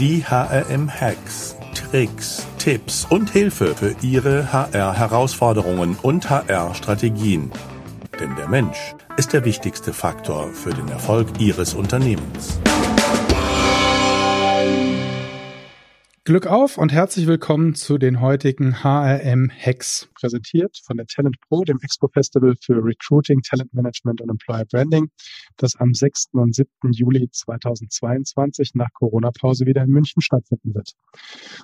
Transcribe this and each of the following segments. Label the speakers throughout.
Speaker 1: Die HRM-Hacks, Tricks, Tipps und Hilfe für Ihre HR-Herausforderungen und HR-Strategien. Denn der Mensch ist der wichtigste Faktor für den Erfolg Ihres Unternehmens.
Speaker 2: Glück auf und herzlich willkommen zu den heutigen HRM Hacks, präsentiert von der Talent Pro, dem Expo Festival für Recruiting, Talent Management und Employer Branding, das am 6. und 7. Juli 2022 nach Corona-Pause wieder in München stattfinden wird.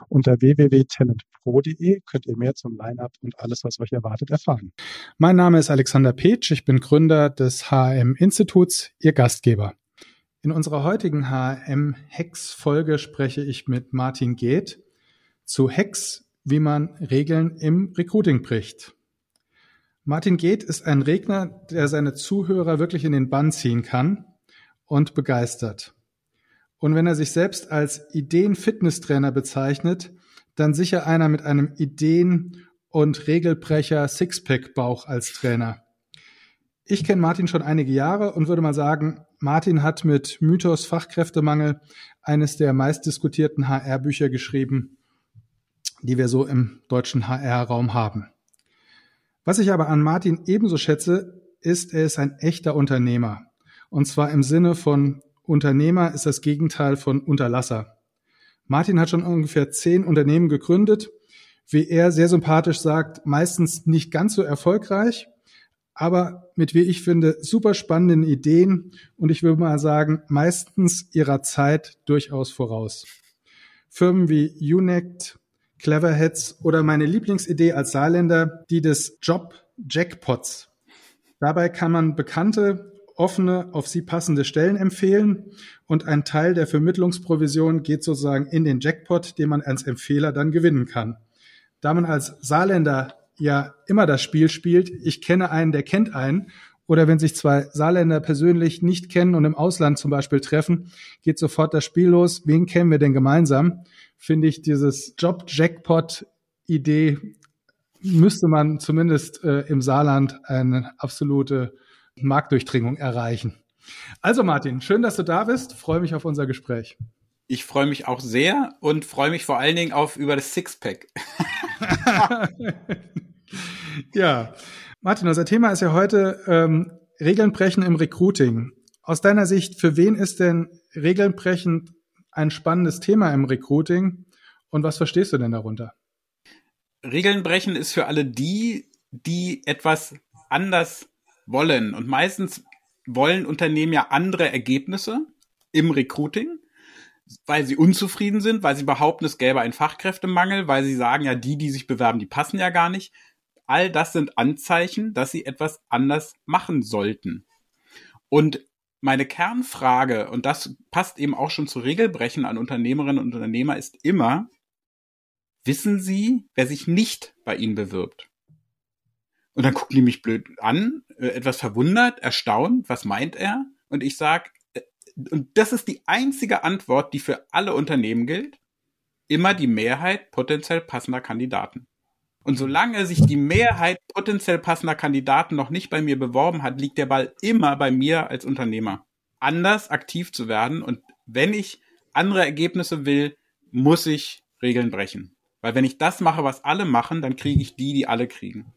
Speaker 2: Unter www.talentpro.de könnt ihr mehr zum Line-Up und alles, was euch erwartet, erfahren. Mein Name ist Alexander Petsch, ich bin Gründer des HRM Instituts, Ihr Gastgeber. In unserer heutigen HM-Hex-Folge spreche ich mit Martin Geht zu Hex, wie man Regeln im Recruiting bricht. Martin Geht ist ein Redner, der seine Zuhörer wirklich in den Bann ziehen kann und begeistert. Und wenn er sich selbst als Ideen-Fitnesstrainer bezeichnet, dann sicher einer mit einem Ideen- und Regelbrecher Sixpack-Bauch als Trainer. Ich kenne Martin schon einige Jahre und würde mal sagen, Martin hat mit Mythos Fachkräftemangel eines der meistdiskutierten HR-Bücher geschrieben, die wir so im deutschen HR-Raum haben. Was ich aber an Martin ebenso schätze, ist, er ist ein echter Unternehmer. Und zwar im Sinne von Unternehmer ist das Gegenteil von Unterlasser. Martin hat schon ungefähr zehn Unternehmen gegründet, wie er sehr sympathisch sagt, meistens nicht ganz so erfolgreich, aber mit, wie ich finde, super spannenden Ideen und ich würde mal sagen, meistens ihrer Zeit durchaus voraus. Firmen wie Unect, Cleverheads oder meine Lieblingsidee als Saarländer, die des Job Jackpots. Dabei kann man bekannte, offene, auf sie passende Stellen empfehlen und ein Teil der Vermittlungsprovision geht sozusagen in den Jackpot, den man als Empfehler dann gewinnen kann. Da man als Saarländer ja immer das Spiel spielt, ich kenne einen, der kennt einen. Oder wenn sich zwei Saarländer persönlich nicht kennen und im Ausland zum Beispiel treffen, geht sofort das Spiel los. Wen kennen wir denn gemeinsam? Finde ich dieses Job-Jackpot-Idee müsste man zumindest äh, im Saarland eine absolute Marktdurchdringung erreichen. Also Martin, schön, dass du da bist. Freue mich auf unser Gespräch.
Speaker 3: Ich freue mich auch sehr und freue mich vor allen Dingen auf über das Sixpack.
Speaker 2: ja, Martin, unser Thema ist ja heute ähm, Regeln brechen im Recruiting. Aus deiner Sicht, für wen ist denn Regeln brechen ein spannendes Thema im Recruiting und was verstehst du denn darunter?
Speaker 3: Regeln brechen ist für alle die, die etwas anders wollen. Und meistens wollen Unternehmen ja andere Ergebnisse im Recruiting weil sie unzufrieden sind, weil sie behaupten, es gäbe einen Fachkräftemangel, weil sie sagen, ja, die, die sich bewerben, die passen ja gar nicht. All das sind Anzeichen, dass sie etwas anders machen sollten. Und meine Kernfrage, und das passt eben auch schon zu Regelbrechen an Unternehmerinnen und Unternehmer, ist immer, wissen Sie, wer sich nicht bei Ihnen bewirbt? Und dann gucken die mich blöd an, äh, etwas verwundert, erstaunt, was meint er? Und ich sage, und das ist die einzige Antwort, die für alle Unternehmen gilt, immer die Mehrheit potenziell passender Kandidaten. Und solange sich die Mehrheit potenziell passender Kandidaten noch nicht bei mir beworben hat, liegt der Ball immer bei mir als Unternehmer. Anders aktiv zu werden und wenn ich andere Ergebnisse will, muss ich Regeln brechen. Weil wenn ich das mache, was alle machen, dann kriege ich die, die alle kriegen.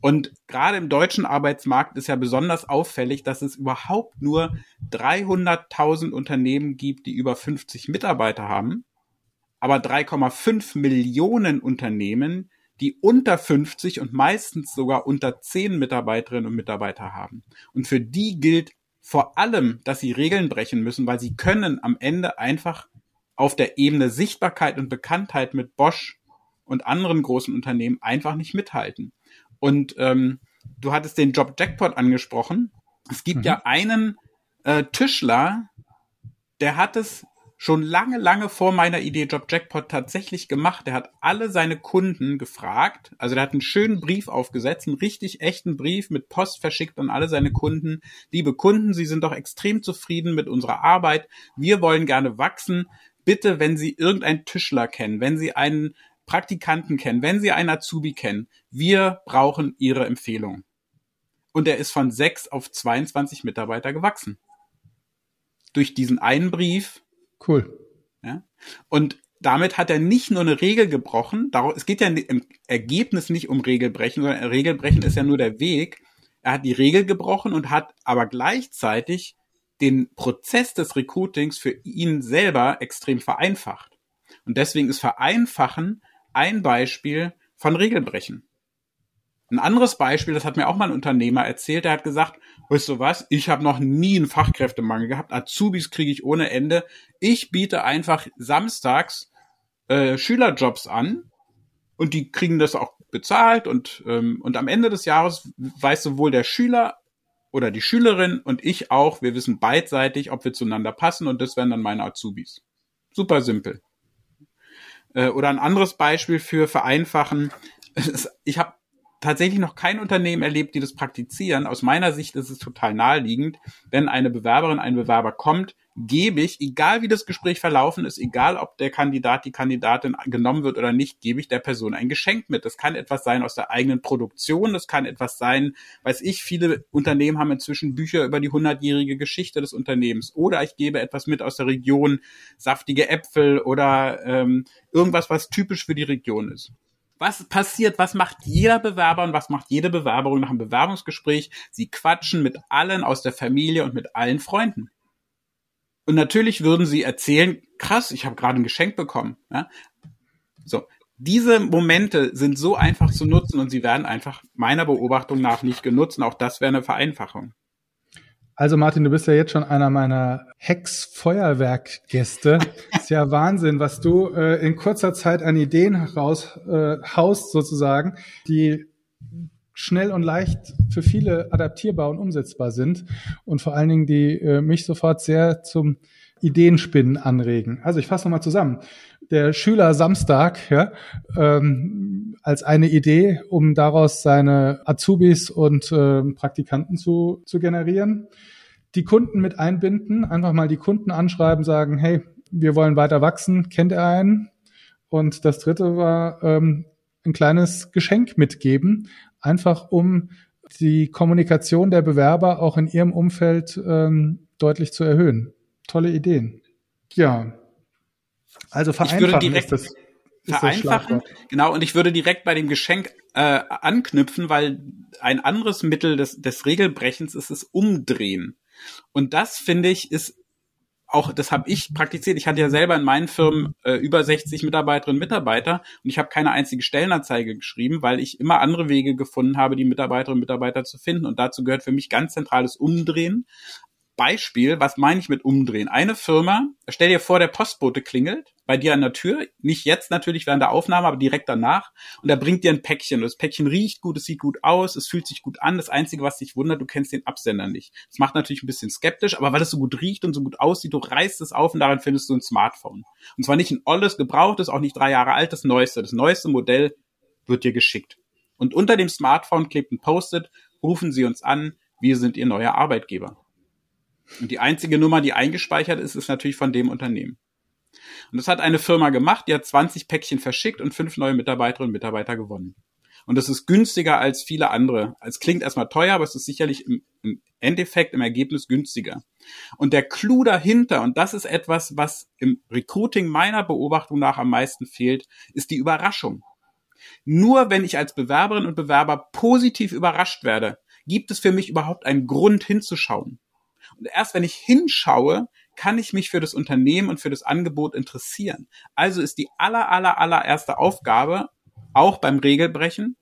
Speaker 3: Und gerade im deutschen Arbeitsmarkt ist ja besonders auffällig, dass es überhaupt nur 300.000 Unternehmen gibt, die über 50 Mitarbeiter haben, aber 3,5 Millionen Unternehmen, die unter 50 und meistens sogar unter 10 Mitarbeiterinnen und Mitarbeiter haben. Und für die gilt vor allem, dass sie Regeln brechen müssen, weil sie können am Ende einfach auf der Ebene Sichtbarkeit und Bekanntheit mit Bosch und anderen großen Unternehmen einfach nicht mithalten. Und ähm, du hattest den Job Jackpot angesprochen. Es gibt mhm. ja einen äh, Tischler, der hat es schon lange, lange vor meiner Idee Job Jackpot tatsächlich gemacht. Der hat alle seine Kunden gefragt. Also der hat einen schönen Brief aufgesetzt, einen richtig echten Brief mit Post verschickt an alle seine Kunden. Liebe Kunden, Sie sind doch extrem zufrieden mit unserer Arbeit. Wir wollen gerne wachsen. Bitte, wenn Sie irgendeinen Tischler kennen, wenn Sie einen Praktikanten kennen, wenn Sie einen Azubi kennen, wir brauchen Ihre Empfehlung. Und er ist von sechs auf 22 Mitarbeiter gewachsen. Durch diesen einen Brief.
Speaker 2: Cool.
Speaker 3: Ja? Und damit hat er nicht nur eine Regel gebrochen, es geht ja im Ergebnis nicht um Regelbrechen, sondern Regelbrechen ist ja nur der Weg. Er hat die Regel gebrochen und hat aber gleichzeitig den Prozess des Recruitings für ihn selber extrem vereinfacht. Und deswegen ist Vereinfachen ein Beispiel von Regelbrechen. Ein anderes Beispiel, das hat mir auch mal ein Unternehmer erzählt, der hat gesagt, weißt du was, ich habe noch nie einen Fachkräftemangel gehabt, Azubis kriege ich ohne Ende. Ich biete einfach samstags äh, Schülerjobs an und die kriegen das auch bezahlt und, ähm, und am Ende des Jahres weiß sowohl der Schüler oder die Schülerin und ich auch, wir wissen beidseitig, ob wir zueinander passen und das wären dann meine Azubis. Super simpel. Äh, oder ein anderes Beispiel für Vereinfachen. Ich habe tatsächlich noch kein Unternehmen erlebt, die das praktizieren. Aus meiner Sicht ist es total naheliegend, wenn eine Bewerberin, ein Bewerber kommt, gebe ich, egal wie das Gespräch verlaufen ist, egal ob der Kandidat, die Kandidatin genommen wird oder nicht, gebe ich der Person ein Geschenk mit. Das kann etwas sein aus der eigenen Produktion, das kann etwas sein, weiß ich, viele Unternehmen haben inzwischen Bücher über die hundertjährige Geschichte des Unternehmens oder ich gebe etwas mit aus der Region, saftige Äpfel oder ähm, irgendwas, was typisch für die Region ist. Was passiert? Was macht jeder Bewerber und was macht jede Bewerberin nach einem Bewerbungsgespräch? Sie quatschen mit allen aus der Familie und mit allen Freunden. Und natürlich würden sie erzählen, krass, ich habe gerade ein Geschenk bekommen. Ja? So, diese Momente sind so einfach zu nutzen und sie werden einfach meiner Beobachtung nach nicht genutzt. Und auch das wäre eine Vereinfachung.
Speaker 2: Also Martin, du bist ja jetzt schon einer meiner Hex-Feuerwerk-Gäste. ist ja Wahnsinn, was du äh, in kurzer Zeit an Ideen raushaust äh, sozusagen, die schnell und leicht für viele adaptierbar und umsetzbar sind und vor allen Dingen die äh, mich sofort sehr zum Ideenspinnen anregen. Also ich fasse nochmal zusammen. Der Schüler Samstag ja, ähm, als eine Idee, um daraus seine Azubis und äh, Praktikanten zu, zu generieren. Die Kunden mit einbinden, einfach mal die Kunden anschreiben, sagen, hey, wir wollen weiter wachsen, kennt ihr einen? Und das dritte war ähm, ein kleines Geschenk mitgeben, einfach um die Kommunikation der Bewerber auch in ihrem Umfeld ähm, deutlich zu erhöhen. Tolle Ideen. Ja. Also vereinfachen
Speaker 3: direkt, ist das. Ist vereinfachen, das genau, und ich würde direkt bei dem Geschenk äh, anknüpfen, weil ein anderes Mittel des, des Regelbrechens ist das Umdrehen. Und das, finde ich, ist auch, das habe ich praktiziert. Ich hatte ja selber in meinen Firmen äh, über 60 Mitarbeiterinnen und Mitarbeiter und ich habe keine einzige Stellenanzeige geschrieben, weil ich immer andere Wege gefunden habe, die Mitarbeiterinnen und Mitarbeiter zu finden. Und dazu gehört für mich ganz zentrales Umdrehen. Beispiel, was meine ich mit umdrehen? Eine Firma, stell dir vor, der Postbote klingelt bei dir an der Tür, nicht jetzt natürlich während der Aufnahme, aber direkt danach, und er bringt dir ein Päckchen. Und das Päckchen riecht gut, es sieht gut aus, es fühlt sich gut an. Das Einzige, was dich wundert, du kennst den Absender nicht. Das macht natürlich ein bisschen skeptisch, aber weil es so gut riecht und so gut aussieht, du reißt es auf und daran findest du ein Smartphone. Und zwar nicht ein olles, gebrauchtes, auch nicht drei Jahre alt, das neueste. Das neueste Modell wird dir geschickt. Und unter dem Smartphone klebt ein Post-it, rufen Sie uns an, wir sind Ihr neuer Arbeitgeber. Und die einzige Nummer, die eingespeichert ist, ist natürlich von dem Unternehmen. Und das hat eine Firma gemacht, die hat 20 Päckchen verschickt und fünf neue Mitarbeiterinnen und Mitarbeiter gewonnen. Und das ist günstiger als viele andere. Es klingt erstmal teuer, aber es ist sicherlich im, im Endeffekt, im Ergebnis günstiger. Und der Clou dahinter, und das ist etwas, was im Recruiting meiner Beobachtung nach am meisten fehlt, ist die Überraschung. Nur wenn ich als Bewerberin und Bewerber positiv überrascht werde, gibt es für mich überhaupt einen Grund hinzuschauen. Erst wenn ich hinschaue, kann ich mich für das Unternehmen und für das Angebot interessieren. Also ist die aller, aller, allererste Aufgabe, auch beim Regelbrechen,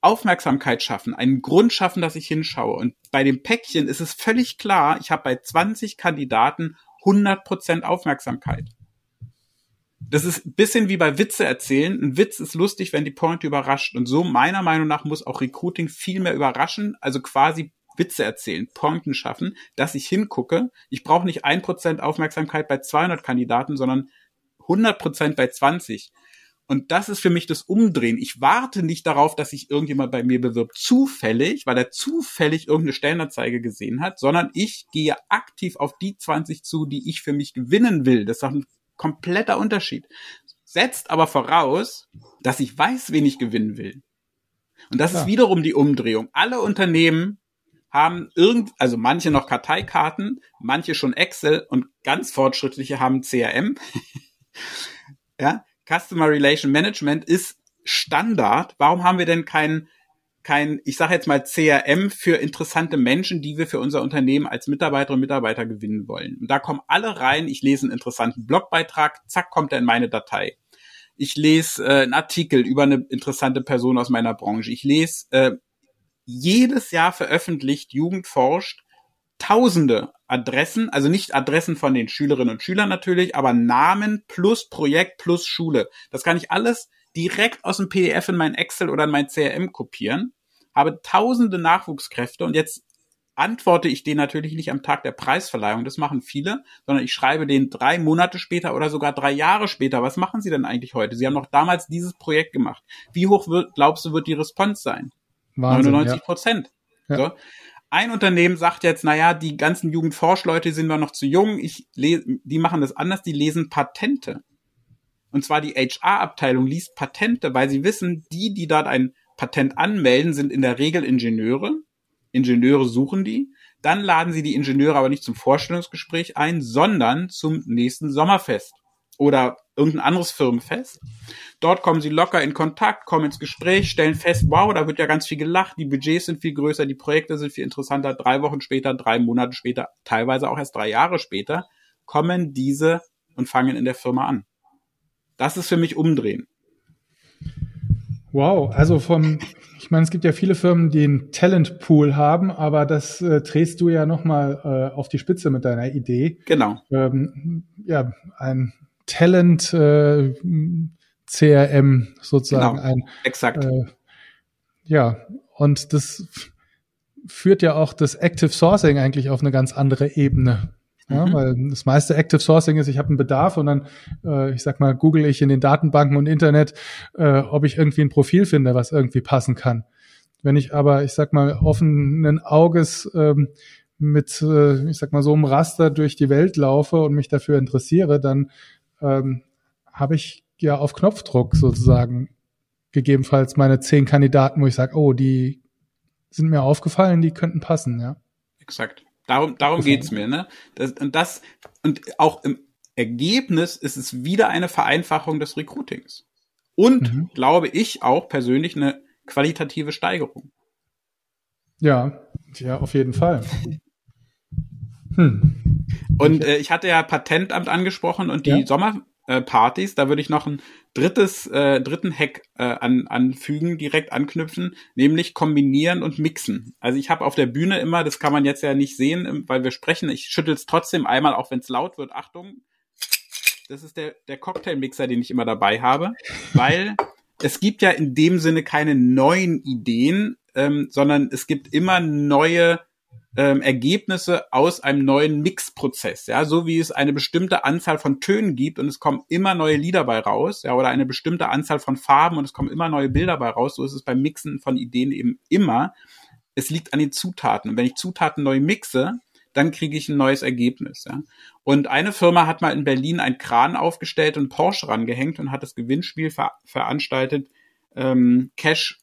Speaker 3: Aufmerksamkeit schaffen, einen Grund schaffen, dass ich hinschaue. Und bei dem Päckchen ist es völlig klar, ich habe bei 20 Kandidaten 100% Aufmerksamkeit. Das ist ein bisschen wie bei Witze erzählen. Ein Witz ist lustig, wenn die Pointe überrascht. Und so meiner Meinung nach muss auch Recruiting viel mehr überraschen, also quasi Witze erzählen, Pointen schaffen, dass ich hingucke. Ich brauche nicht ein Prozent Aufmerksamkeit bei 200 Kandidaten, sondern 100 Prozent bei 20. Und das ist für mich das Umdrehen. Ich warte nicht darauf, dass sich irgendjemand bei mir bewirbt, zufällig, weil er zufällig irgendeine Stellenanzeige gesehen hat, sondern ich gehe aktiv auf die 20 zu, die ich für mich gewinnen will. Das ist doch ein kompletter Unterschied. Setzt aber voraus, dass ich weiß, wen ich gewinnen will. Und das ja. ist wiederum die Umdrehung. Alle Unternehmen haben irgend, also manche noch Karteikarten, manche schon Excel und ganz fortschrittliche haben CRM. ja, Customer Relation Management ist Standard. Warum haben wir denn kein, kein, ich sage jetzt mal CRM für interessante Menschen, die wir für unser Unternehmen als Mitarbeiterinnen und Mitarbeiter gewinnen wollen? Und da kommen alle rein. Ich lese einen interessanten Blogbeitrag, zack, kommt er in meine Datei. Ich lese äh, einen Artikel über eine interessante Person aus meiner Branche. Ich lese äh, jedes Jahr veröffentlicht Jugend forscht tausende Adressen, also nicht Adressen von den Schülerinnen und Schülern natürlich, aber Namen plus Projekt plus Schule. Das kann ich alles direkt aus dem PDF in mein Excel oder in mein CRM kopieren, habe tausende Nachwuchskräfte und jetzt antworte ich denen natürlich nicht am Tag der Preisverleihung, das machen viele, sondern ich schreibe denen drei Monate später oder sogar drei Jahre später, was machen sie denn eigentlich heute? Sie haben noch damals dieses Projekt gemacht. Wie hoch wird, glaubst du, wird die Response sein? Wahnsinn, 99 Prozent. Ja. So. Ein Unternehmen sagt jetzt, naja, die ganzen Jugendforschleute sind wir noch zu jung, ich lese, die machen das anders, die lesen Patente. Und zwar die HR-Abteilung liest Patente, weil sie wissen, die, die dort ein Patent anmelden, sind in der Regel Ingenieure. Ingenieure suchen die. Dann laden sie die Ingenieure aber nicht zum Vorstellungsgespräch ein, sondern zum nächsten Sommerfest oder irgendein anderes Firmenfest. Dort kommen sie locker in Kontakt, kommen ins Gespräch, stellen fest, wow, da wird ja ganz viel gelacht, die Budgets sind viel größer, die Projekte sind viel interessanter. Drei Wochen später, drei Monate später, teilweise auch erst drei Jahre später, kommen diese und fangen in der Firma an. Das ist für mich umdrehen.
Speaker 2: Wow, also vom, ich meine, es gibt ja viele Firmen, die einen Talentpool haben, aber das äh, drehst du ja nochmal äh, auf die Spitze mit deiner Idee.
Speaker 3: Genau.
Speaker 2: Ähm, ja, ein Talent äh, CRM sozusagen
Speaker 3: genau,
Speaker 2: ein.
Speaker 3: Exakt.
Speaker 2: Äh, ja, und das führt ja auch das Active Sourcing eigentlich auf eine ganz andere Ebene. Ja, mhm. weil das meiste Active Sourcing ist, ich habe einen Bedarf und dann, äh, ich sag mal, google ich in den Datenbanken und Internet, äh, ob ich irgendwie ein Profil finde, was irgendwie passen kann. Wenn ich aber, ich sag mal, offenen Auges ähm, mit, äh, ich sag mal, so einem Raster durch die Welt laufe und mich dafür interessiere, dann ähm, habe ich ja auf Knopfdruck sozusagen gegebenenfalls meine zehn Kandidaten, wo ich sage, oh, die sind mir aufgefallen, die könnten passen, ja.
Speaker 3: Exakt. Darum, darum geht's mir, ne? Das, und das, und auch im Ergebnis ist es wieder eine Vereinfachung des Recruitings. Und, mhm. glaube ich, auch persönlich eine qualitative Steigerung.
Speaker 2: Ja, ja, auf jeden Fall.
Speaker 3: Hm. Und äh, ich hatte ja Patentamt angesprochen und die ja. Sommerpartys, da würde ich noch ein drittes, äh, dritten Hack äh, an, anfügen, direkt anknüpfen, nämlich kombinieren und mixen. Also ich habe auf der Bühne immer, das kann man jetzt ja nicht sehen, weil wir sprechen, ich schüttel es trotzdem einmal, auch wenn es laut wird. Achtung, das ist der, der Cocktailmixer, den ich immer dabei habe, weil es gibt ja in dem Sinne keine neuen Ideen, ähm, sondern es gibt immer neue ähm, Ergebnisse aus einem neuen Mixprozess, ja, so wie es eine bestimmte Anzahl von Tönen gibt und es kommen immer neue Lieder bei raus, ja, oder eine bestimmte Anzahl von Farben und es kommen immer neue Bilder bei raus, so ist es beim Mixen von Ideen eben immer. Es liegt an den Zutaten und wenn ich Zutaten neu mixe, dann kriege ich ein neues Ergebnis. Ja. Und eine Firma hat mal in Berlin einen Kran aufgestellt und Porsche rangehängt und hat das Gewinnspiel ver veranstaltet, ähm, Cash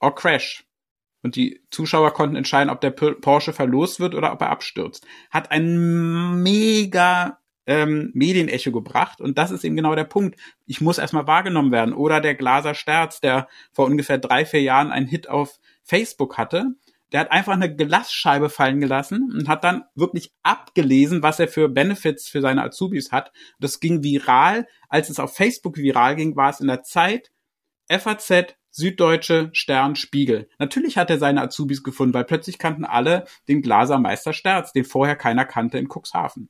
Speaker 3: or Crash und die Zuschauer konnten entscheiden, ob der Porsche verlost wird oder ob er abstürzt. Hat ein mega ähm, Medienecho gebracht und das ist eben genau der Punkt. Ich muss erstmal wahrgenommen werden. Oder der Glaser Sterz, der vor ungefähr drei, vier Jahren einen Hit auf Facebook hatte, der hat einfach eine Glasscheibe fallen gelassen und hat dann wirklich abgelesen, was er für Benefits für seine Azubis hat. Das ging viral. Als es auf Facebook viral ging, war es in der Zeit, FAZ, Süddeutsche, Stern, Spiegel. Natürlich hat er seine Azubis gefunden, weil plötzlich kannten alle den Glasermeister Sterz, den vorher keiner kannte in Cuxhaven.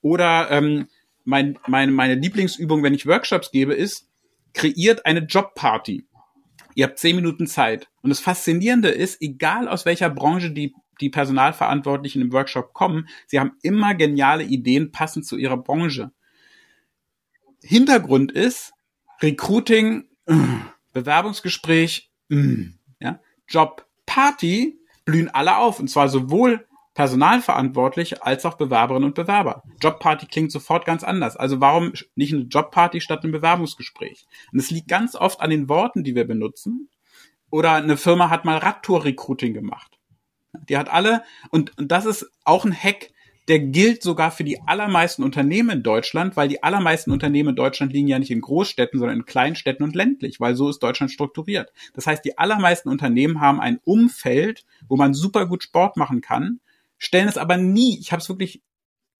Speaker 3: Oder ähm, mein, meine, meine Lieblingsübung, wenn ich Workshops gebe, ist, kreiert eine Jobparty. Ihr habt zehn Minuten Zeit. Und das Faszinierende ist, egal aus welcher Branche die, die Personalverantwortlichen im Workshop kommen, sie haben immer geniale Ideen passend zu ihrer Branche. Hintergrund ist, Recruiting Bewerbungsgespräch, mm, ja, Job, Party blühen alle auf und zwar sowohl Personalverantwortlich als auch Bewerberinnen und Bewerber. Jobparty klingt sofort ganz anders. Also warum nicht eine Jobparty statt ein Bewerbungsgespräch? Und es liegt ganz oft an den Worten, die wir benutzen. Oder eine Firma hat mal Radtour-Recruiting gemacht. Die hat alle, und, und das ist auch ein Hack, der gilt sogar für die allermeisten Unternehmen in Deutschland, weil die allermeisten Unternehmen in Deutschland liegen ja nicht in Großstädten, sondern in Kleinstädten und ländlich, weil so ist Deutschland strukturiert. Das heißt, die allermeisten Unternehmen haben ein Umfeld, wo man super gut Sport machen kann, stellen es aber nie, ich habe es wirklich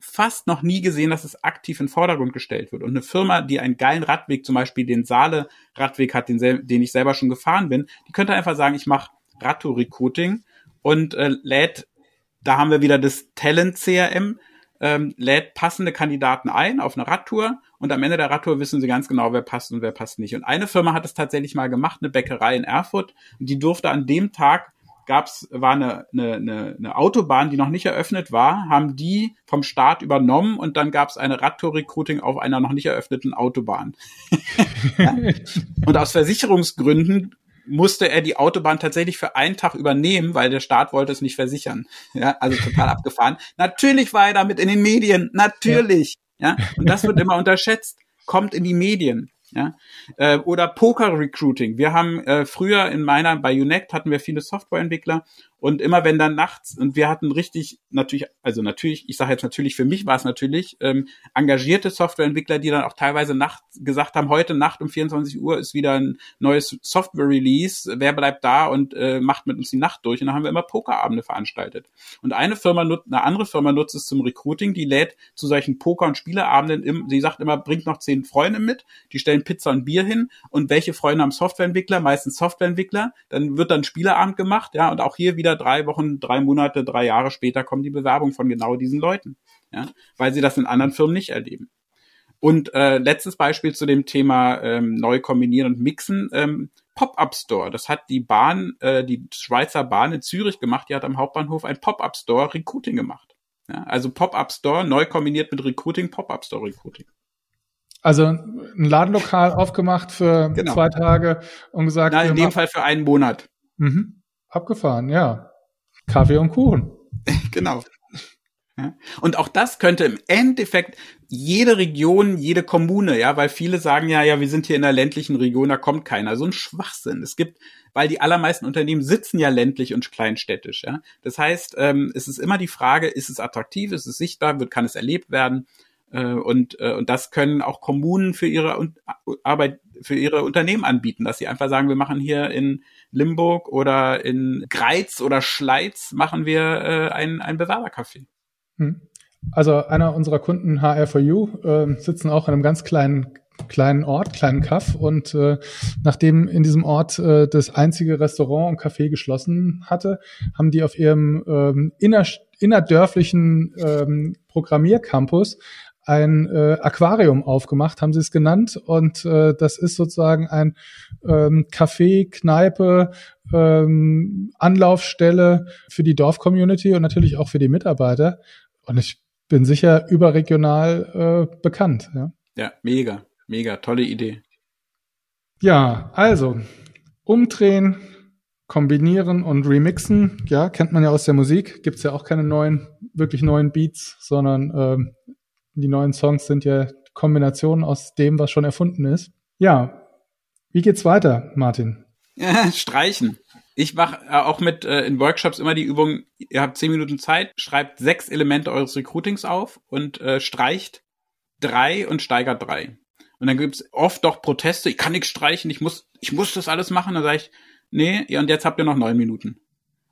Speaker 3: fast noch nie gesehen, dass es aktiv in Vordergrund gestellt wird. Und eine Firma, die einen geilen Radweg, zum Beispiel den Saale-Radweg hat, den, den, ich selber schon gefahren bin, die könnte einfach sagen, ich mache Radtour-Recruiting und äh, lädt, da haben wir wieder das Talent-CRM, ähm, lädt passende Kandidaten ein auf eine Radtour und am Ende der Radtour wissen sie ganz genau, wer passt und wer passt nicht. Und eine Firma hat es tatsächlich mal gemacht, eine Bäckerei in Erfurt, und die durfte an dem Tag gab's war eine, eine, eine, eine Autobahn, die noch nicht eröffnet war, haben die vom Staat übernommen und dann gab's eine Radtour-Recruiting auf einer noch nicht eröffneten Autobahn. ja? Und aus Versicherungsgründen musste er die Autobahn tatsächlich für einen Tag übernehmen, weil der Staat wollte es nicht versichern. Ja, also total abgefahren. Natürlich war er damit in den Medien, natürlich. Ja, und das wird immer unterschätzt. Kommt in die Medien. Ja? Äh, oder Poker Recruiting. Wir haben äh, früher in meiner, bei Unect hatten wir viele Softwareentwickler und immer wenn dann nachts, und wir hatten richtig, natürlich, also natürlich, ich sage jetzt natürlich, für mich war es natürlich, ähm, engagierte Softwareentwickler, die dann auch teilweise nachts gesagt haben, heute Nacht um 24 Uhr ist wieder ein neues Software-Release, wer bleibt da und äh, macht mit uns die Nacht durch? Und dann haben wir immer Pokerabende veranstaltet. Und eine Firma, nutzt, eine andere Firma nutzt es zum Recruiting, die lädt zu solchen Poker- und Spieleabenden, im, sie sagt immer, bringt noch zehn Freunde mit, die stellen Pizza und Bier hin und welche Freunde haben Softwareentwickler? Meistens Softwareentwickler, dann wird dann Spieleabend gemacht, ja, und auch hier wieder drei Wochen, drei Monate, drei Jahre später kommt die Bewerbung von genau diesen Leuten, ja, weil sie das in anderen Firmen nicht erleben. Und äh, letztes Beispiel zu dem Thema ähm, neu kombinieren und mixen. Ähm, Pop-up Store. Das hat die Bahn, äh, die Schweizer Bahn in Zürich gemacht. Die hat am Hauptbahnhof ein Pop-up Store Recruiting gemacht. Ja, also Pop-up Store neu kombiniert mit Recruiting, Pop-up Store Recruiting.
Speaker 2: Also ein Ladenlokal aufgemacht für genau. zwei Tage und gesagt.
Speaker 3: Nein, in dem Fall für einen Monat.
Speaker 2: Mhm. Abgefahren, ja. Kaffee und Kuchen.
Speaker 3: genau. Und auch das könnte im Endeffekt jede Region, jede Kommune, ja, weil viele sagen ja, ja, wir sind hier in der ländlichen Region, da kommt keiner. So ein Schwachsinn. Es gibt, weil die allermeisten Unternehmen sitzen ja ländlich und kleinstädtisch, ja. Das heißt, ähm, es ist immer die Frage, ist es attraktiv, ist es sichtbar, wird, kann es erlebt werden? Äh, und, äh, und das können auch Kommunen für ihre Arbeit, für ihre Unternehmen anbieten, dass sie einfach sagen, wir machen hier in Limburg oder in Greiz oder Schleiz machen wir äh, ein, ein Bewerbercafé.
Speaker 2: Hm. Also einer unserer Kunden, HR4U, äh, sitzen auch in einem ganz kleinen kleinen Ort, kleinen Kaff und äh, nachdem in diesem Ort äh, das einzige Restaurant und Café geschlossen hatte, haben die auf ihrem ähm, inner, innerdörflichen ähm, Programmiercampus ein äh, Aquarium aufgemacht, haben sie es genannt. Und äh, das ist sozusagen ein ähm, Café, Kneipe, ähm, Anlaufstelle für die Dorfcommunity und natürlich auch für die Mitarbeiter. Und ich bin sicher überregional äh, bekannt. Ja.
Speaker 3: ja, mega, mega, tolle Idee.
Speaker 2: Ja, also umdrehen, kombinieren und remixen. Ja, kennt man ja aus der Musik. Gibt's ja auch keine neuen, wirklich neuen Beats, sondern ähm, die neuen Songs sind ja Kombinationen aus dem, was schon erfunden ist. Ja, wie geht's weiter, Martin?
Speaker 3: Streichen. Ich mache äh, auch mit äh, in Workshops immer die Übung, ihr habt zehn Minuten Zeit, schreibt sechs Elemente eures Recruitings auf und äh, streicht drei und steigert drei. Und dann gibt's oft doch Proteste, ich kann nichts streichen, ich muss, ich muss das alles machen. Dann sage ich, nee, und jetzt habt ihr noch neun Minuten.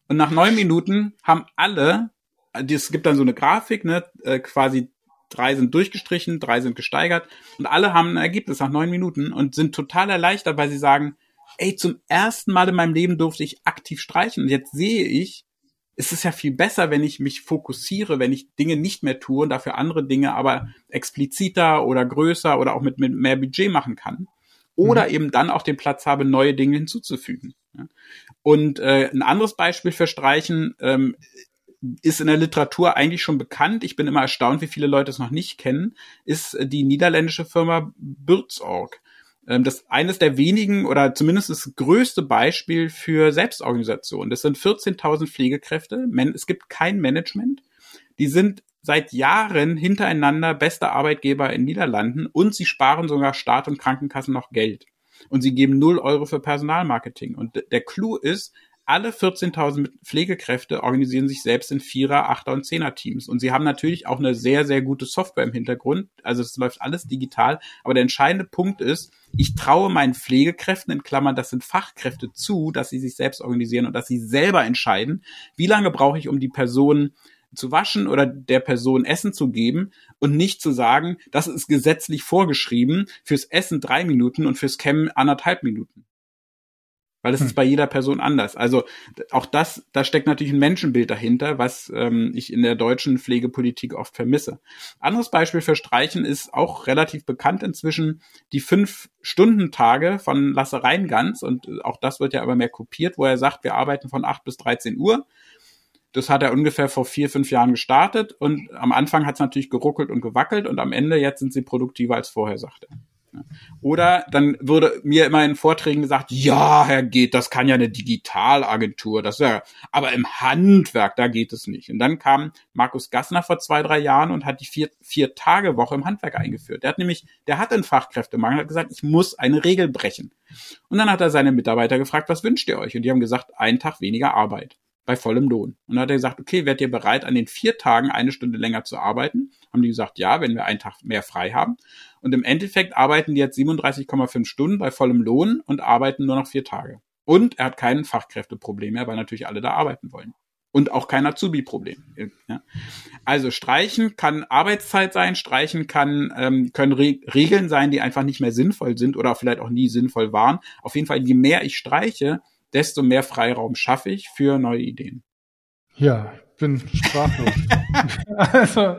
Speaker 3: Und nach neun Minuten haben alle, es gibt dann so eine Grafik, ne, äh, quasi drei sind durchgestrichen, drei sind gesteigert und alle haben ein Ergebnis nach neun Minuten und sind total erleichtert, weil sie sagen, ey, zum ersten Mal in meinem Leben durfte ich aktiv streichen und jetzt sehe ich, es ist ja viel besser, wenn ich mich fokussiere, wenn ich Dinge nicht mehr tue und dafür andere Dinge aber expliziter oder größer oder auch mit, mit mehr Budget machen kann. Oder mhm. eben dann auch den Platz habe, neue Dinge hinzuzufügen. Und äh, ein anderes Beispiel für Streichen ähm, ist in der Literatur eigentlich schon bekannt. Ich bin immer erstaunt, wie viele Leute es noch nicht kennen, ist die niederländische Firma Burzorg. Ähm, das eines der wenigen oder zumindest das größte Beispiel für Selbstorganisation. Das sind 14.000 Pflegekräfte. Es gibt kein Management. Die sind seit Jahren hintereinander bester Arbeitgeber in Niederlanden und sie sparen sogar Staat und Krankenkassen noch Geld. Und sie geben null Euro für Personalmarketing. Und der Clou ist, alle 14.000 Pflegekräfte organisieren sich selbst in Vierer, Achter und Zehner Teams. Und sie haben natürlich auch eine sehr, sehr gute Software im Hintergrund. Also es läuft alles digital. Aber der entscheidende Punkt ist, ich traue meinen Pflegekräften, in Klammern, das sind Fachkräfte zu, dass sie sich selbst organisieren und dass sie selber entscheiden, wie lange brauche ich, um die Person zu waschen oder der Person Essen zu geben und nicht zu sagen, das ist gesetzlich vorgeschrieben, fürs Essen drei Minuten und fürs Cammen anderthalb Minuten. Weil es hm. ist bei jeder Person anders. Also auch das, da steckt natürlich ein Menschenbild dahinter, was ähm, ich in der deutschen Pflegepolitik oft vermisse. Anderes Beispiel für Streichen ist auch relativ bekannt inzwischen die Fünf-Stunden-Tage von Lasse Reingans und auch das wird ja aber mehr kopiert, wo er sagt, wir arbeiten von acht bis 13 Uhr das hat er ungefähr vor vier, fünf Jahren gestartet und am Anfang hat es natürlich geruckelt und gewackelt und am Ende jetzt sind sie produktiver als vorher, sagt er. Oder dann würde mir immer in Vorträgen gesagt, ja, Herr geht, das kann ja eine Digitalagentur, das ja, aber im Handwerk, da geht es nicht. Und dann kam Markus Gassner vor zwei, drei Jahren und hat die vier, vier Tage Woche im Handwerk eingeführt. Der hat nämlich, der hat einen Fachkräftemangel, hat gesagt, ich muss eine Regel brechen. Und dann hat er seine Mitarbeiter gefragt, was wünscht ihr euch? Und die haben gesagt, einen Tag weniger Arbeit bei vollem Lohn. Und dann hat er gesagt, okay, werdet ihr bereit, an den vier Tagen eine Stunde länger zu arbeiten? Haben die gesagt, ja, wenn wir einen Tag mehr frei haben. Und im Endeffekt arbeiten die jetzt 37,5 Stunden bei vollem Lohn und arbeiten nur noch vier Tage. Und er hat kein Fachkräfteproblem mehr, weil natürlich alle da arbeiten wollen. Und auch kein Azubi-Problem. Ja. Also Streichen kann Arbeitszeit sein, Streichen kann, ähm, können Re Regeln sein, die einfach nicht mehr sinnvoll sind oder vielleicht auch nie sinnvoll waren. Auf jeden Fall, je mehr ich streiche, desto mehr Freiraum schaffe ich für neue Ideen.
Speaker 2: Ja, ich bin sprachlos. also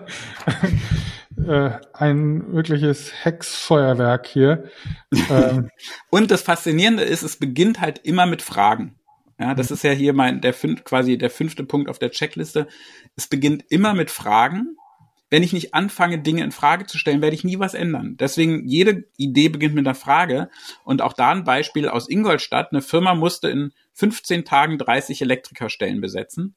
Speaker 2: äh, ein wirkliches Hexfeuerwerk hier.
Speaker 3: Ähm. Und das Faszinierende ist, es beginnt halt immer mit Fragen. Ja, das ist ja hier mein der fünf, quasi der fünfte Punkt auf der Checkliste. Es beginnt immer mit Fragen wenn ich nicht anfange, Dinge in Frage zu stellen, werde ich nie was ändern. Deswegen, jede Idee beginnt mit einer Frage. Und auch da ein Beispiel aus Ingolstadt. Eine Firma musste in 15 Tagen 30 Elektrikerstellen besetzen.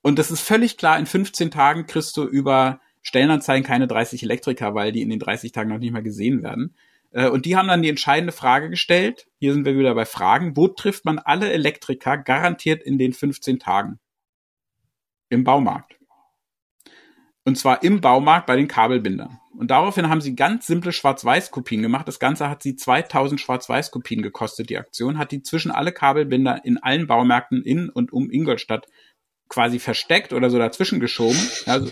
Speaker 3: Und das ist völlig klar, in 15 Tagen kriegst du über Stellenanzeigen keine 30 Elektriker, weil die in den 30 Tagen noch nicht mal gesehen werden. Äh, und die haben dann die entscheidende Frage gestellt. Hier sind wir wieder bei Fragen. Wo trifft man alle Elektriker garantiert in den 15 Tagen? Im Baumarkt. Und zwar im Baumarkt bei den Kabelbindern. Und daraufhin haben sie ganz simple Schwarz-Weiß-Kopien gemacht. Das Ganze hat sie 2000 Schwarz-Weiß-Kopien gekostet, die Aktion. Hat die zwischen alle Kabelbinder in allen Baumärkten in und um Ingolstadt quasi versteckt oder so dazwischen geschoben. Also,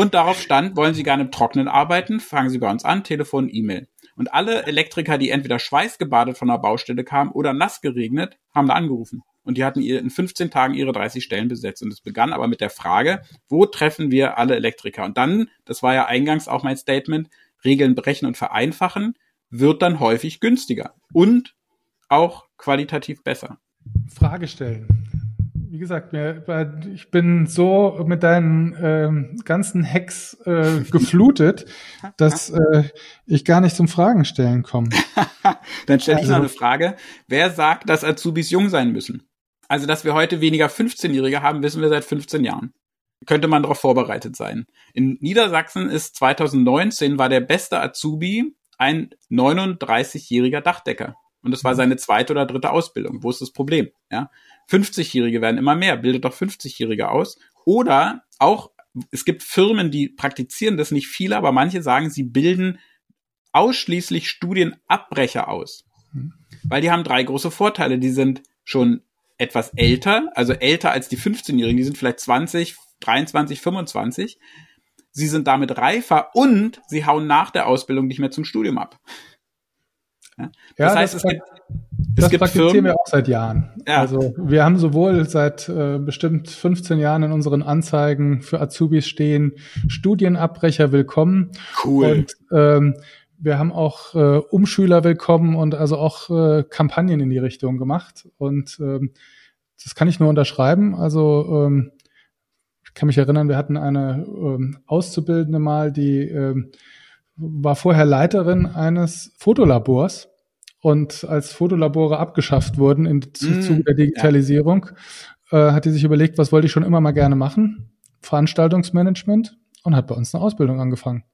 Speaker 3: und darauf stand, wollen Sie gerne im Trocknen arbeiten? Fangen Sie bei uns an, Telefon, E-Mail. Und alle Elektriker, die entweder schweißgebadet von der Baustelle kamen oder nass geregnet, haben da angerufen und die hatten in 15 Tagen ihre 30 Stellen besetzt. Und es begann aber mit der Frage, wo treffen wir alle Elektriker? Und dann, das war ja eingangs auch mein Statement, Regeln brechen und vereinfachen, wird dann häufig günstiger und auch qualitativ besser.
Speaker 2: Frage stellen. Wie gesagt, ich bin so mit deinen ähm, ganzen Hacks äh, geflutet, dass äh, ich gar nicht zum Fragen stellen komme.
Speaker 3: Dann stelle ich also, noch eine Frage. Wer sagt, dass Azubis jung sein müssen? Also, dass wir heute weniger 15-Jährige haben, wissen wir seit 15 Jahren. Könnte man darauf vorbereitet sein. In Niedersachsen ist 2019 war der beste Azubi ein 39-jähriger Dachdecker. Und das war seine zweite oder dritte Ausbildung. Wo ist das Problem? Ja? 50-Jährige werden immer mehr. Bildet doch 50-Jährige aus. Oder auch, es gibt Firmen, die praktizieren das nicht viele, aber manche sagen, sie bilden ausschließlich Studienabbrecher aus. Weil die haben drei große Vorteile. Die sind schon etwas älter, also älter als die 15-Jährigen, die sind vielleicht 20, 23, 25. Sie sind damit reifer und sie hauen nach der Ausbildung nicht mehr zum Studium ab.
Speaker 2: Das ja, heißt, das es gibt, es das praktizieren Firmen, wir auch seit Jahren. Ja. Also wir haben sowohl seit äh, bestimmt 15 Jahren in unseren Anzeigen für Azubis stehen, Studienabbrecher willkommen.
Speaker 3: Cool. Und
Speaker 2: ähm, wir haben auch äh, Umschüler willkommen und also auch äh, Kampagnen in die Richtung gemacht. Und ähm, das kann ich nur unterschreiben. Also ähm, ich kann mich erinnern, wir hatten eine ähm, Auszubildende mal, die ähm, war vorher Leiterin eines Fotolabors. Und als Fotolabore abgeschafft wurden im mm, Zuge der Digitalisierung, ja. äh, hat die sich überlegt, was wollte ich schon immer mal gerne machen? Veranstaltungsmanagement und hat bei uns eine Ausbildung angefangen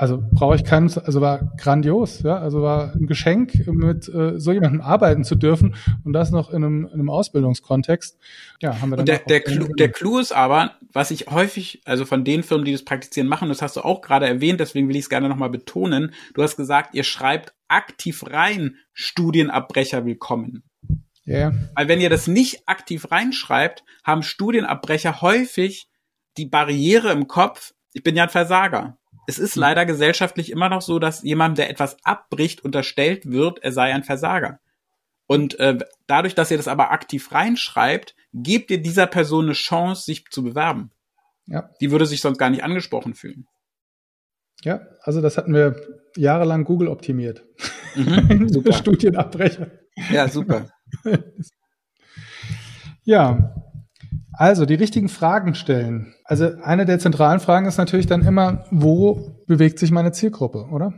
Speaker 2: also brauche ich keinen, also war grandios, ja, also war ein Geschenk, mit äh, so jemandem arbeiten zu dürfen und das noch in einem, in einem Ausbildungskontext.
Speaker 3: Ja, haben wir dann. Und der, der, Clou, der Clou ist aber, was ich häufig, also von den Firmen, die das praktizieren, machen, das hast du auch gerade erwähnt, deswegen will ich es gerne nochmal betonen. Du hast gesagt, ihr schreibt aktiv rein, Studienabbrecher willkommen. Ja. Yeah. Weil wenn ihr das nicht aktiv reinschreibt, haben Studienabbrecher häufig die Barriere im Kopf, ich bin ja ein Versager es ist hm. leider gesellschaftlich immer noch so, dass jemand, der etwas abbricht, unterstellt wird, er sei ein Versager. Und äh, dadurch, dass ihr das aber aktiv reinschreibt, gebt ihr dieser Person eine Chance, sich zu bewerben. Ja. Die würde sich sonst gar nicht angesprochen fühlen.
Speaker 2: Ja, also das hatten wir jahrelang Google optimiert. Mhm, super. Studienabbrecher.
Speaker 3: Ja, super.
Speaker 2: ja, also die richtigen Fragen stellen. Also eine der zentralen Fragen ist natürlich dann immer, wo bewegt sich meine Zielgruppe, oder?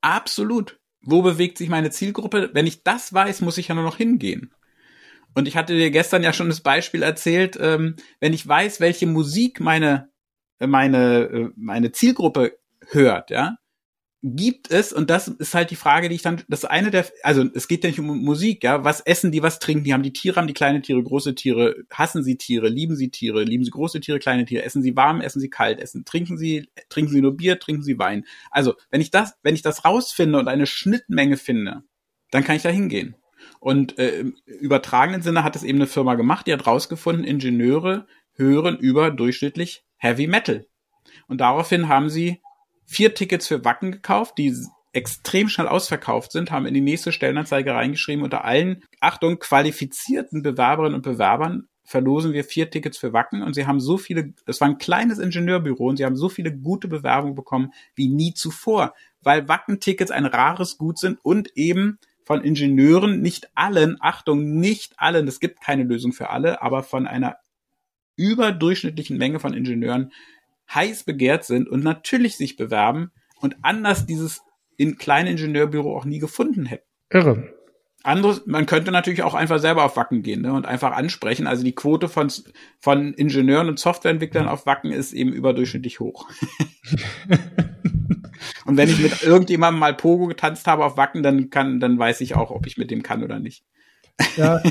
Speaker 3: Absolut. Wo bewegt sich meine Zielgruppe? Wenn ich das weiß, muss ich ja nur noch hingehen. Und ich hatte dir gestern ja schon das Beispiel erzählt, ähm, wenn ich weiß, welche Musik meine meine äh, meine Zielgruppe hört, ja, gibt es, und das ist halt die Frage, die ich dann, das eine der, also es geht ja nicht um Musik, ja, was essen die, was trinken die, haben die Tiere, haben die kleine Tiere, große Tiere, hassen sie Tiere, lieben sie Tiere, lieben sie große Tiere, kleine Tiere, essen sie warm, essen sie kalt, essen, trinken sie, trinken sie nur Bier, trinken sie Wein. Also, wenn ich das, wenn ich das rausfinde und eine Schnittmenge finde, dann kann ich da hingehen. Und äh, im übertragenen Sinne hat es eben eine Firma gemacht, die hat rausgefunden, Ingenieure hören überdurchschnittlich Heavy Metal. Und daraufhin haben sie vier Tickets für Wacken gekauft, die extrem schnell ausverkauft sind, haben in die nächste Stellenanzeige reingeschrieben, unter allen, Achtung, qualifizierten Bewerberinnen und Bewerbern verlosen wir vier Tickets für Wacken. Und sie haben so viele, es war ein kleines Ingenieurbüro und sie haben so viele gute Bewerbungen bekommen wie nie zuvor, weil Wacken-Tickets ein rares Gut sind und eben von Ingenieuren, nicht allen, Achtung, nicht allen, es gibt keine Lösung für alle, aber von einer überdurchschnittlichen Menge von Ingenieuren heiß begehrt sind und natürlich sich bewerben und anders dieses in kleinen Ingenieurbüro auch nie gefunden hätten.
Speaker 2: Irre.
Speaker 3: Anderes, man könnte natürlich auch einfach selber auf Wacken gehen ne, und einfach ansprechen. Also die Quote von, von Ingenieuren und Softwareentwicklern auf Wacken ist eben überdurchschnittlich hoch. und wenn ich mit irgendjemandem mal Pogo getanzt habe auf Wacken, dann kann, dann weiß ich auch, ob ich mit dem kann oder nicht.
Speaker 2: Ja,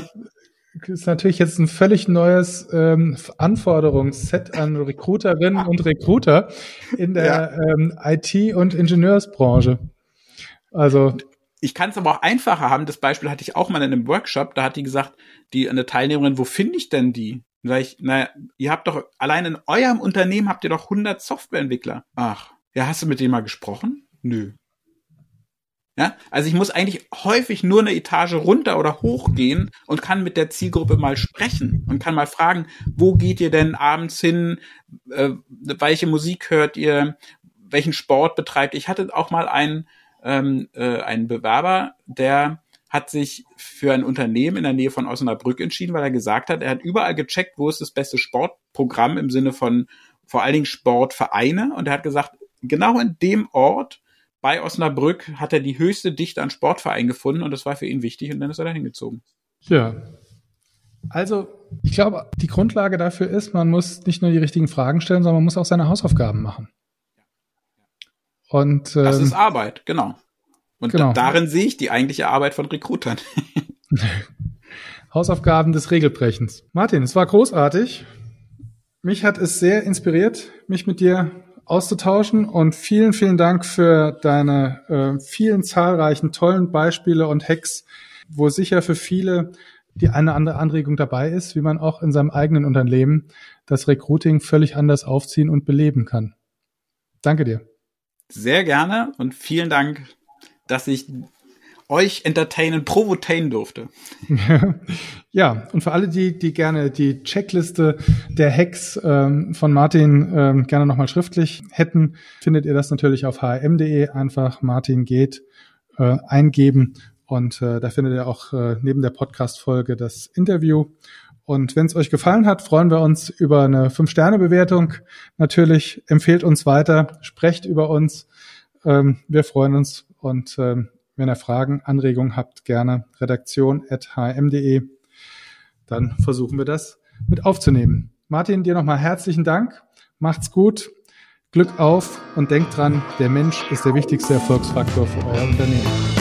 Speaker 2: ist natürlich jetzt ein völlig neues ähm, Anforderungsset an Recruiterinnen und Recruiter in der ja. ähm, IT- und Ingenieursbranche. Also
Speaker 3: ich kann es aber auch einfacher haben. Das Beispiel hatte ich auch mal in einem Workshop. Da hat die gesagt, die eine Teilnehmerin, wo finde ich denn die? sag ich, naja, ihr habt doch allein in eurem Unternehmen habt ihr doch 100 Softwareentwickler. Ach, ja, hast du mit denen mal gesprochen? Nö. Ja, also ich muss eigentlich häufig nur eine Etage runter oder hochgehen und kann mit der Zielgruppe mal sprechen und kann mal fragen, wo geht ihr denn abends hin? Äh, welche Musik hört ihr? Welchen Sport betreibt ihr? Ich hatte auch mal einen, ähm, äh, einen Bewerber, der hat sich für ein Unternehmen in der Nähe von Osnabrück entschieden, weil er gesagt hat, er hat überall gecheckt, wo ist das beste Sportprogramm im Sinne von vor allen Dingen Sportvereine und er hat gesagt, genau in dem Ort bei Osnabrück hat er die höchste Dichte an Sportverein gefunden und das war für ihn wichtig und dann ist er da hingezogen.
Speaker 2: Ja. Also, ich glaube, die Grundlage dafür ist, man muss nicht nur die richtigen Fragen stellen, sondern man muss auch seine Hausaufgaben machen.
Speaker 3: Und ähm, das ist Arbeit, genau. Und genau. darin sehe ich die eigentliche Arbeit von Recruitern.
Speaker 2: Hausaufgaben des Regelbrechens. Martin, es war großartig. Mich hat es sehr inspiriert, mich mit dir auszutauschen und vielen, vielen Dank für deine äh, vielen zahlreichen tollen Beispiele und Hacks, wo sicher für viele die eine andere Anregung dabei ist, wie man auch in seinem eigenen Unternehmen das Recruiting völlig anders aufziehen und beleben kann. Danke dir.
Speaker 3: Sehr gerne und vielen Dank, dass ich euch entertainen, provotainen durfte.
Speaker 2: ja, und für alle, die, die gerne die Checkliste der Hacks ähm, von Martin ähm, gerne nochmal schriftlich hätten, findet ihr das natürlich auf hm.de. Einfach Martin geht äh, eingeben und äh, da findet ihr auch äh, neben der Podcast-Folge das Interview. Und wenn es euch gefallen hat, freuen wir uns über eine 5-Sterne-Bewertung. Natürlich empfehlt uns weiter, sprecht über uns. Ähm, wir freuen uns und ähm, wenn ihr Fragen, Anregungen habt, gerne redaktion.hm.de. Dann versuchen wir das mit aufzunehmen. Martin, dir nochmal herzlichen Dank. Macht's gut. Glück auf und denkt dran, der Mensch ist der wichtigste Erfolgsfaktor für euer Unternehmen.